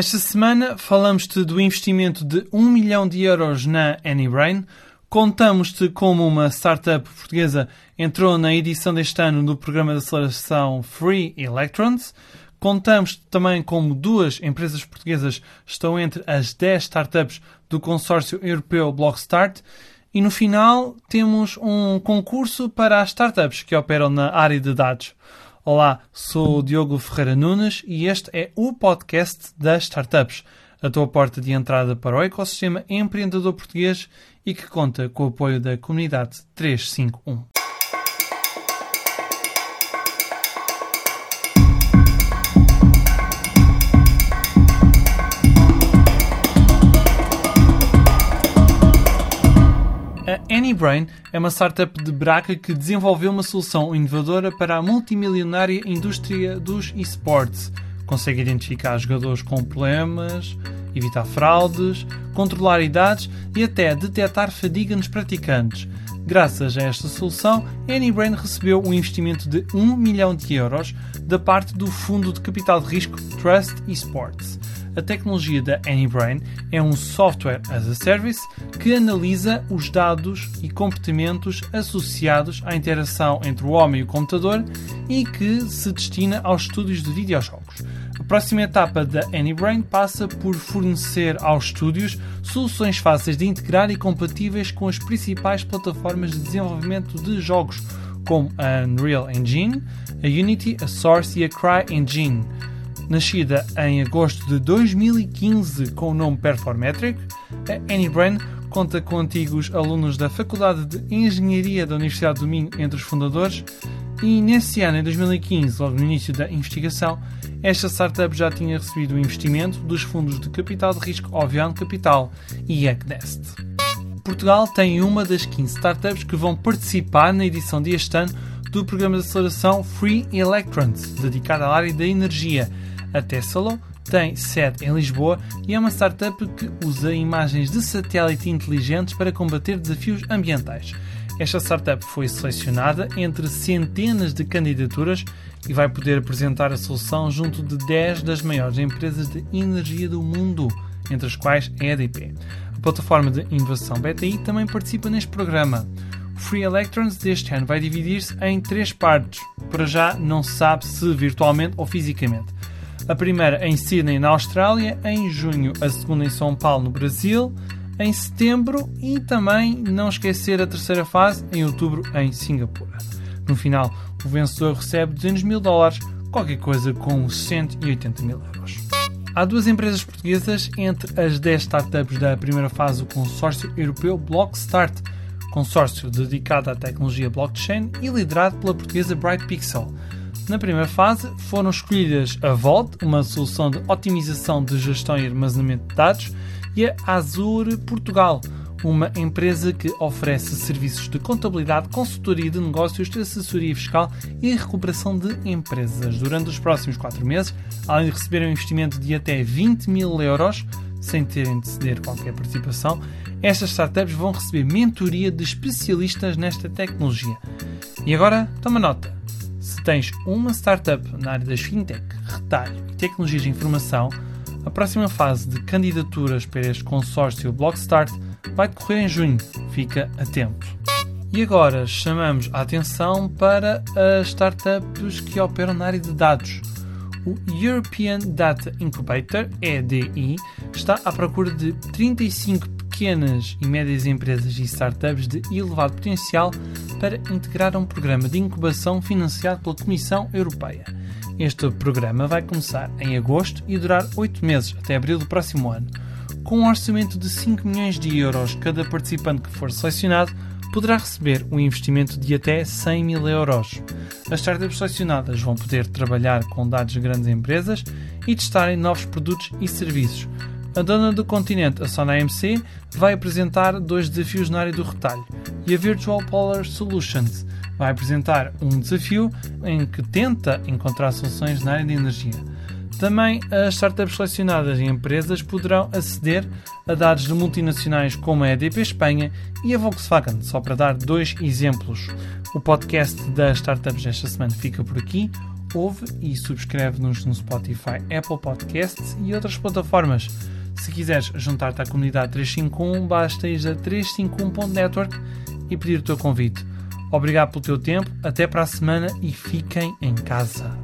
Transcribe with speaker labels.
Speaker 1: Esta semana falamos-te do investimento de 1 milhão de euros na AnyBrain, contamos-te como uma startup portuguesa entrou na edição deste ano do programa de aceleração Free Electrons, contamos também como duas empresas portuguesas estão entre as 10 startups do consórcio europeu Blockstart. E no final temos um concurso para as startups que operam na área de dados. Olá, sou o Diogo Ferreira Nunes e este é o podcast das startups, a tua porta de entrada para o ecossistema empreendedor português e que conta com o apoio da comunidade 351. A AnyBrain é uma startup de Braga que desenvolveu uma solução inovadora para a multimilionária indústria dos esportes. Consegue identificar jogadores com problemas, evitar fraudes, controlar idades e até detectar fadiga nos praticantes. Graças a esta solução, AnyBrain recebeu um investimento de 1 milhão de euros da parte do fundo de capital de risco Trust Esports. A tecnologia da AnyBrain é um software as a service que analisa os dados e comportamentos associados à interação entre o homem e o computador e que se destina aos estudos de videojogos. A próxima etapa da AnyBrain passa por fornecer aos estúdios soluções fáceis de integrar e compatíveis com as principais plataformas de desenvolvimento de jogos, como a Unreal Engine, a Unity, a Source e a CryEngine. Nascida em agosto de 2015 com o nome Performetric, a AnyBrain conta com antigos alunos da Faculdade de Engenharia da Universidade do Minho entre os fundadores e nesse ano, em 2015, logo no início da investigação, esta startup já tinha recebido o investimento dos fundos de capital de risco Ovion Capital e Egnest. Portugal tem uma das 15 startups que vão participar na edição deste ano do programa de aceleração Free Electrons, dedicado à área da energia, a Tesla tem sede em Lisboa e é uma startup que usa imagens de satélite inteligentes para combater desafios ambientais. Esta startup foi selecionada entre centenas de candidaturas e vai poder apresentar a solução junto de 10 das maiores empresas de energia do mundo, entre as quais a EDP. A plataforma de inovação BTI também participa neste programa. O Free Electrons deste ano vai dividir-se em três partes. Para já não se sabe se virtualmente ou fisicamente a primeira em Sydney, na Austrália, em junho, a segunda em São Paulo, no Brasil, em setembro e também não esquecer a terceira fase em outubro em Singapura. No final, o vencedor recebe 200 mil dólares, qualquer coisa com 180 mil euros. Há duas empresas portuguesas entre as 10 startups da primeira fase do consórcio europeu Blockstart, consórcio dedicado à tecnologia blockchain e liderado pela portuguesa Bright Pixel. Na primeira fase foram escolhidas a Vault, uma solução de otimização de gestão e armazenamento de dados, e a Azure Portugal, uma empresa que oferece serviços de contabilidade, consultoria de negócios, de assessoria fiscal e recuperação de empresas. Durante os próximos 4 meses, além de receber um investimento de até 20 mil euros, sem terem de ceder qualquer participação, estas startups vão receber mentoria de especialistas nesta tecnologia. E agora, toma nota se tens uma startup na área das fintech, retalho e tecnologias de informação, a próxima fase de candidaturas para este consórcio Blockstart vai decorrer em junho. Fica a tempo. E agora chamamos a atenção para as startups que operam na área de dados. O European Data Incubator, EDI, está à procura de 35 pequenas e médias empresas e startups de elevado potencial para integrar um programa de incubação financiado pela Comissão Europeia. Este programa vai começar em agosto e durar 8 meses, até abril do próximo ano. Com um orçamento de 5 milhões de euros, cada participante que for selecionado poderá receber um investimento de até 100 mil euros. As startups selecionadas vão poder trabalhar com dados de grandes empresas e testarem novos produtos e serviços a dona do continente, a Sona AMC, vai apresentar dois desafios na área do retalho e a Virtual Polar Solutions vai apresentar um desafio em que tenta encontrar soluções na área de energia. Também as startups selecionadas e empresas poderão aceder a dados de multinacionais como a EDP Espanha e a Volkswagen, só para dar dois exemplos. O podcast das startups desta semana fica por aqui. ouve e subscreve-nos no Spotify, Apple Podcasts e outras plataformas. Se quiseres juntar-te à comunidade 351, basta ir a 351.network e pedir o teu convite. Obrigado pelo teu tempo, até para a semana e fiquem em casa.